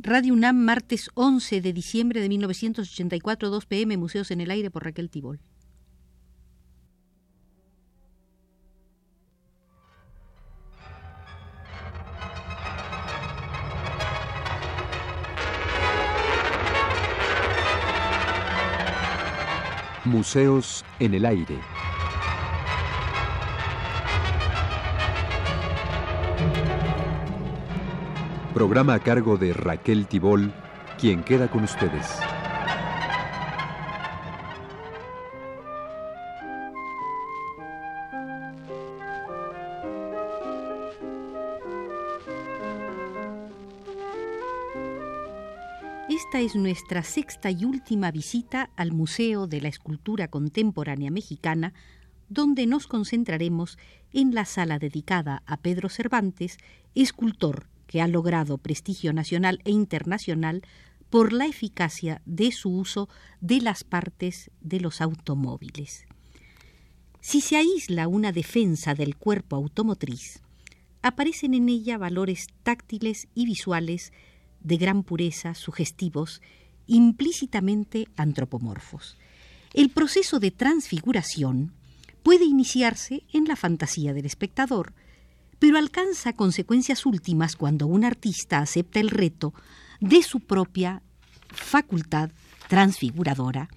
Radio UNAM, martes 11 de diciembre de 1984, 2 pm, Museos en el Aire por Raquel Tibol. Museos en el Aire. Programa a cargo de Raquel Tibol, quien queda con ustedes. Esta es nuestra sexta y última visita al Museo de la Escultura Contemporánea Mexicana, donde nos concentraremos en la sala dedicada a Pedro Cervantes, escultor que ha logrado prestigio nacional e internacional por la eficacia de su uso de las partes de los automóviles. Si se aísla una defensa del cuerpo automotriz, aparecen en ella valores táctiles y visuales de gran pureza, sugestivos, implícitamente antropomorfos. El proceso de transfiguración puede iniciarse en la fantasía del espectador, pero alcanza consecuencias últimas cuando un artista acepta el reto de su propia facultad transfiguradora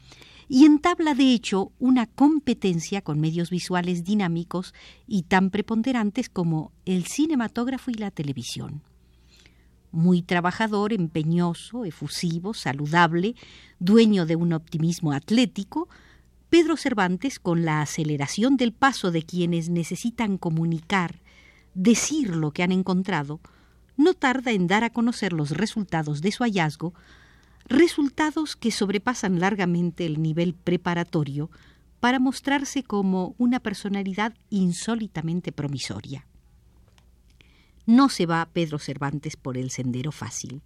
y entabla de hecho una competencia con medios visuales dinámicos y tan preponderantes como el cinematógrafo y la televisión. Muy trabajador, empeñoso, efusivo, saludable, dueño de un optimismo atlético, Pedro Cervantes, con la aceleración del paso de quienes necesitan comunicar decir lo que han encontrado, no tarda en dar a conocer los resultados de su hallazgo, resultados que sobrepasan largamente el nivel preparatorio para mostrarse como una personalidad insólitamente promisoria. No se va Pedro Cervantes por el sendero fácil.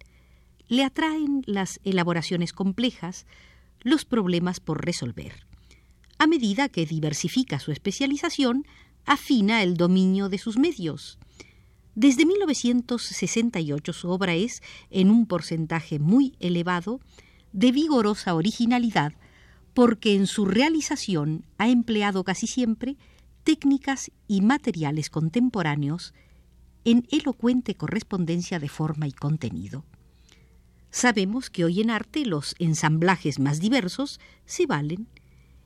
Le atraen las elaboraciones complejas, los problemas por resolver. A medida que diversifica su especialización, afina el dominio de sus medios. Desde 1968 su obra es, en un porcentaje muy elevado, de vigorosa originalidad, porque en su realización ha empleado casi siempre técnicas y materiales contemporáneos en elocuente correspondencia de forma y contenido. Sabemos que hoy en arte los ensamblajes más diversos se valen,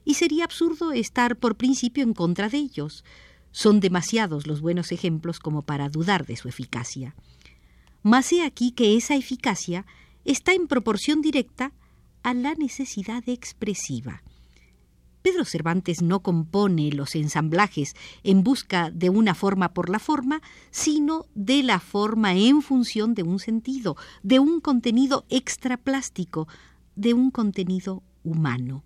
y sería absurdo estar por principio en contra de ellos, son demasiados los buenos ejemplos como para dudar de su eficacia. Mas he aquí que esa eficacia está en proporción directa a la necesidad expresiva. Pedro Cervantes no compone los ensamblajes en busca de una forma por la forma, sino de la forma en función de un sentido, de un contenido extraplástico, de un contenido humano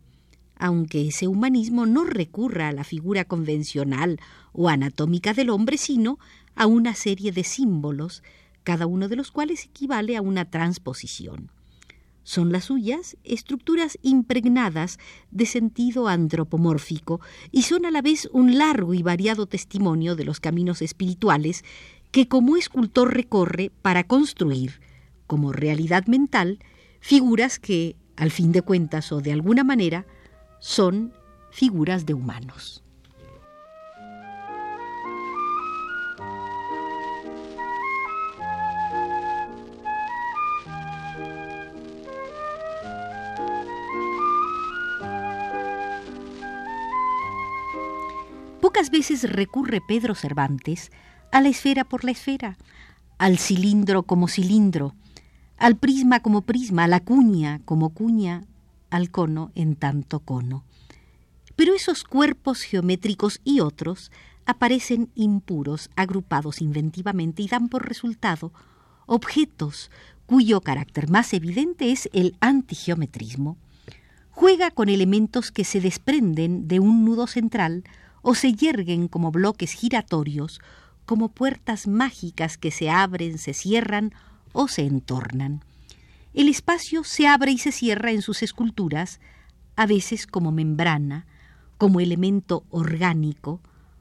aunque ese humanismo no recurra a la figura convencional o anatómica del hombre, sino a una serie de símbolos, cada uno de los cuales equivale a una transposición. Son las suyas estructuras impregnadas de sentido antropomórfico y son a la vez un largo y variado testimonio de los caminos espirituales que como escultor recorre para construir, como realidad mental, figuras que, al fin de cuentas o de alguna manera, son figuras de humanos. Pocas veces recurre Pedro Cervantes a la esfera por la esfera, al cilindro como cilindro, al prisma como prisma, a la cuña como cuña, al cono en tanto cono. Pero esos cuerpos geométricos y otros aparecen impuros, agrupados inventivamente y dan por resultado objetos cuyo carácter más evidente es el antigeometrismo. Juega con elementos que se desprenden de un nudo central o se yerguen como bloques giratorios, como puertas mágicas que se abren, se cierran o se entornan. El espacio se abre y se cierra en sus esculturas, a veces como membrana, como elemento orgánico,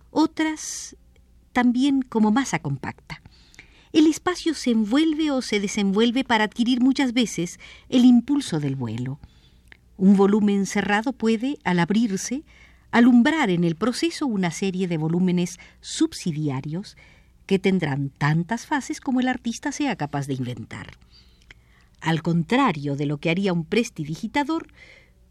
otras también como masa compacta. el espacio se envuelve o se desenvuelve para adquirir muchas veces el impulso del vuelo. Un volumen cerrado puede, al abrirse, alumbrar en el proceso una serie de volúmenes subsidiarios que tendrán tantas fases como el artista sea capaz de inventar. Al contrario de lo que haría un prestidigitador,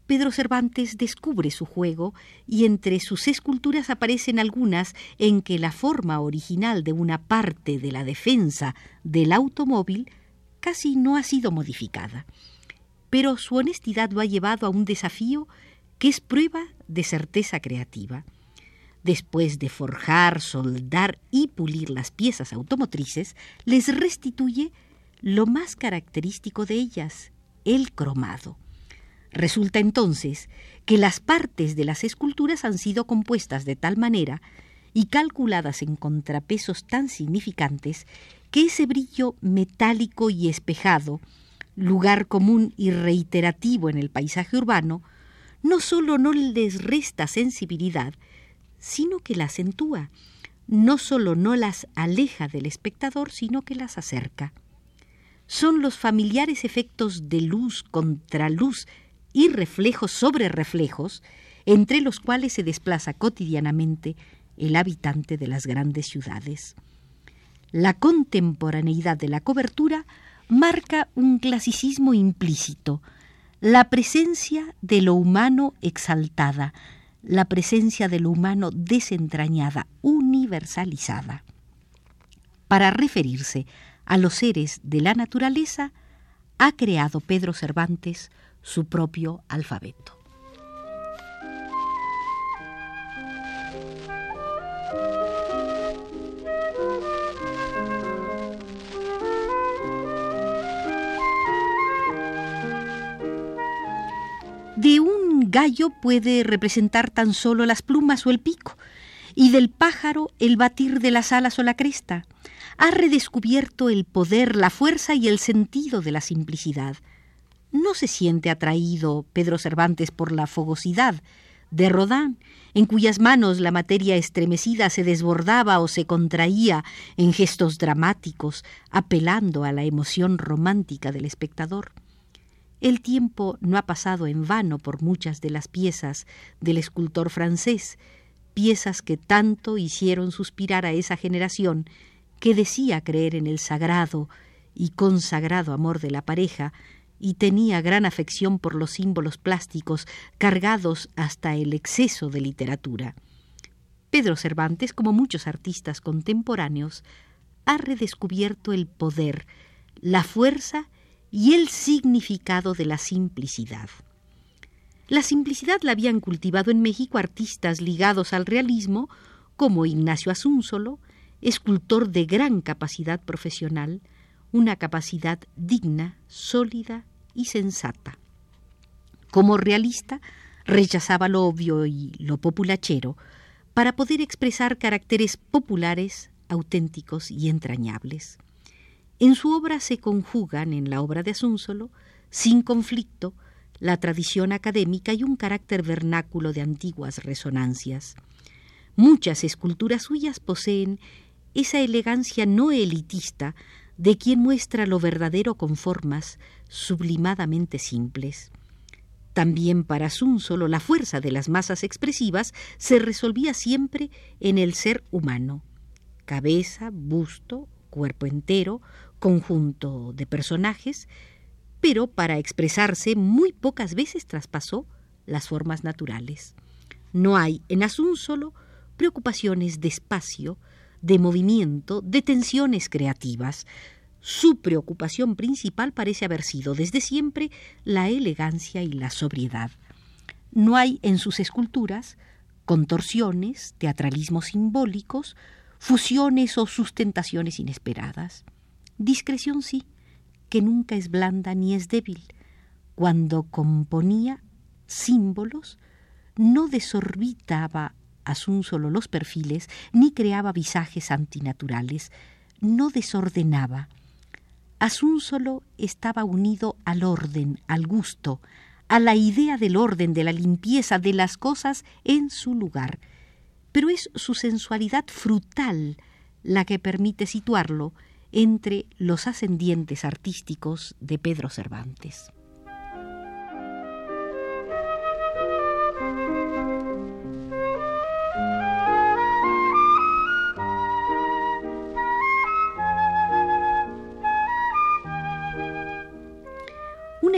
Pedro Cervantes descubre su juego y entre sus esculturas aparecen algunas en que la forma original de una parte de la defensa del automóvil casi no ha sido modificada. Pero su honestidad lo ha llevado a un desafío que es prueba de certeza creativa. Después de forjar, soldar y pulir las piezas automotrices, les restituye lo más característico de ellas, el cromado. Resulta entonces que las partes de las esculturas han sido compuestas de tal manera y calculadas en contrapesos tan significantes que ese brillo metálico y espejado, lugar común y reiterativo en el paisaje urbano, no solo no les resta sensibilidad, sino que la acentúa, no solo no las aleja del espectador, sino que las acerca. Son los familiares efectos de luz contra luz y reflejos sobre reflejos, entre los cuales se desplaza cotidianamente el habitante de las grandes ciudades. La contemporaneidad de la cobertura marca un clasicismo implícito, la presencia de lo humano exaltada, la presencia de lo humano desentrañada, universalizada. Para referirse a los seres de la naturaleza, ha creado Pedro Cervantes su propio alfabeto. De un gallo puede representar tan solo las plumas o el pico, y del pájaro el batir de las alas o la cresta. Ha redescubierto el poder, la fuerza y el sentido de la simplicidad no se siente atraído Pedro Cervantes por la fogosidad de Rodin, en cuyas manos la materia estremecida se desbordaba o se contraía en gestos dramáticos, apelando a la emoción romántica del espectador. El tiempo no ha pasado en vano por muchas de las piezas del escultor francés, piezas que tanto hicieron suspirar a esa generación que decía creer en el sagrado y consagrado amor de la pareja, y tenía gran afección por los símbolos plásticos cargados hasta el exceso de literatura. Pedro Cervantes, como muchos artistas contemporáneos, ha redescubierto el poder, la fuerza y el significado de la simplicidad. La simplicidad la habían cultivado en México artistas ligados al realismo, como Ignacio Asúnzolo, escultor de gran capacidad profesional, una capacidad digna, sólida y sensata. Como realista, rechazaba lo obvio y lo populachero para poder expresar caracteres populares, auténticos y entrañables. En su obra se conjugan, en la obra de Asúnzolo, sin conflicto, la tradición académica y un carácter vernáculo de antiguas resonancias. Muchas esculturas suyas poseen esa elegancia no elitista de quien muestra lo verdadero con formas sublimadamente simples. También para solo la fuerza de las masas expresivas se resolvía siempre en el ser humano. Cabeza, busto, cuerpo entero, conjunto de personajes, pero para expresarse muy pocas veces traspasó las formas naturales. No hay en solo preocupaciones de espacio, de movimiento, de tensiones creativas. Su preocupación principal parece haber sido desde siempre la elegancia y la sobriedad. No hay en sus esculturas contorsiones, teatralismos simbólicos, fusiones o sustentaciones inesperadas. Discreción sí, que nunca es blanda ni es débil. Cuando componía símbolos, no desorbitaba solo los perfiles, ni creaba visajes antinaturales, no desordenaba. solo estaba unido al orden, al gusto, a la idea del orden, de la limpieza de las cosas en su lugar. Pero es su sensualidad frutal la que permite situarlo entre los ascendientes artísticos de Pedro Cervantes.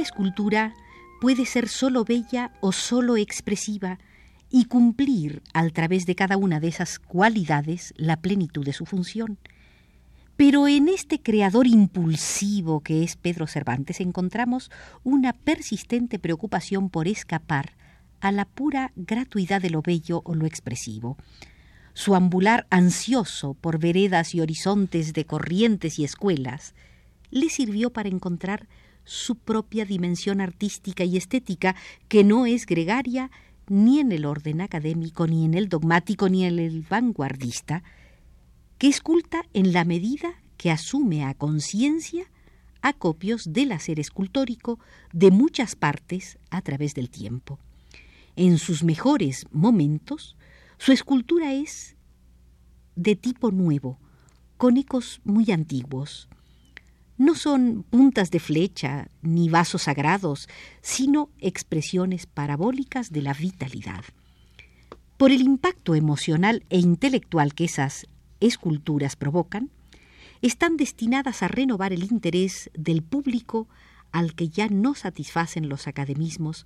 Escultura puede ser solo bella o solo expresiva y cumplir al través de cada una de esas cualidades la plenitud de su función. Pero en este creador impulsivo que es Pedro Cervantes encontramos una persistente preocupación por escapar a la pura gratuidad de lo bello o lo expresivo. Su ambular ansioso por veredas y horizontes de corrientes y escuelas le sirvió para encontrar su propia dimensión artística y estética que no es gregaria ni en el orden académico, ni en el dogmático, ni en el vanguardista, que esculta en la medida que asume a conciencia acopios del hacer escultórico de muchas partes a través del tiempo. En sus mejores momentos, su escultura es de tipo nuevo, con ecos muy antiguos. No son puntas de flecha ni vasos sagrados, sino expresiones parabólicas de la vitalidad. Por el impacto emocional e intelectual que esas esculturas provocan, están destinadas a renovar el interés del público al que ya no satisfacen los academismos,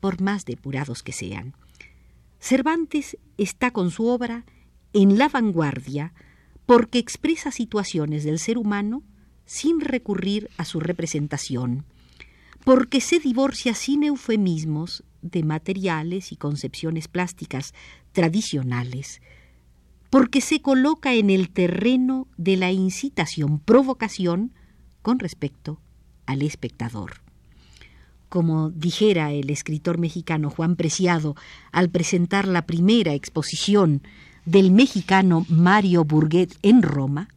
por más depurados que sean. Cervantes está con su obra en la vanguardia porque expresa situaciones del ser humano sin recurrir a su representación, porque se divorcia sin eufemismos de materiales y concepciones plásticas tradicionales, porque se coloca en el terreno de la incitación-provocación con respecto al espectador. Como dijera el escritor mexicano Juan Preciado al presentar la primera exposición del mexicano Mario Burguet en Roma,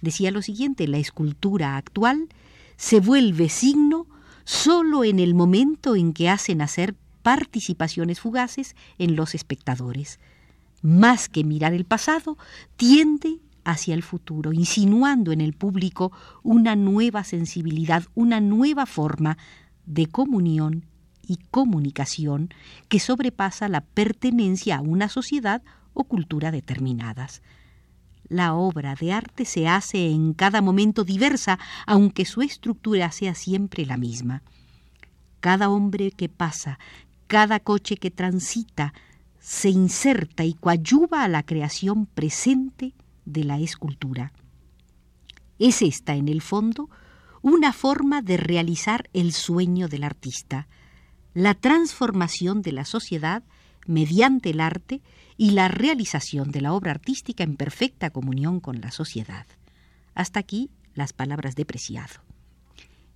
decía lo siguiente, la escultura actual se vuelve signo solo en el momento en que hacen hacer participaciones fugaces en los espectadores más que mirar el pasado, tiende hacia el futuro, insinuando en el público una nueva sensibilidad, una nueva forma de comunión y comunicación que sobrepasa la pertenencia a una sociedad o cultura determinadas. La obra de arte se hace en cada momento diversa, aunque su estructura sea siempre la misma. Cada hombre que pasa, cada coche que transita, se inserta y coadyuva a la creación presente de la escultura. Es esta, en el fondo, una forma de realizar el sueño del artista, la transformación de la sociedad mediante el arte y la realización de la obra artística en perfecta comunión con la sociedad. Hasta aquí las palabras de Preciado.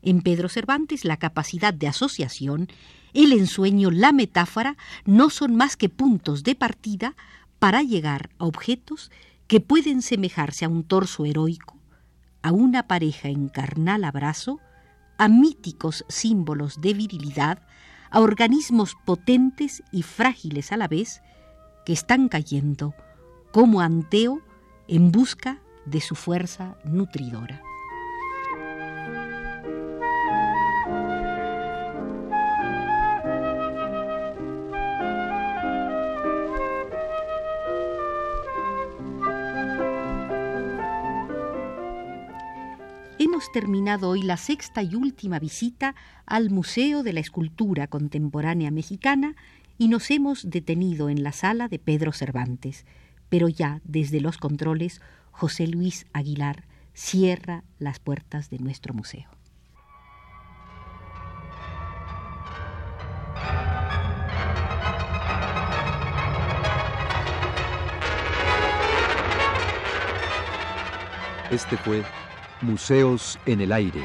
En Pedro Cervantes la capacidad de asociación el ensueño, la metáfora, no son más que puntos de partida para llegar a objetos que pueden semejarse a un torso heroico, a una pareja en carnal abrazo, a míticos símbolos de virilidad, a organismos potentes y frágiles a la vez, están cayendo como anteo en busca de su fuerza nutridora. terminado hoy la sexta y última visita al Museo de la Escultura Contemporánea Mexicana y nos hemos detenido en la sala de Pedro Cervantes, pero ya desde los controles José Luis Aguilar cierra las puertas de nuestro museo. Este fue Museos en el Aire.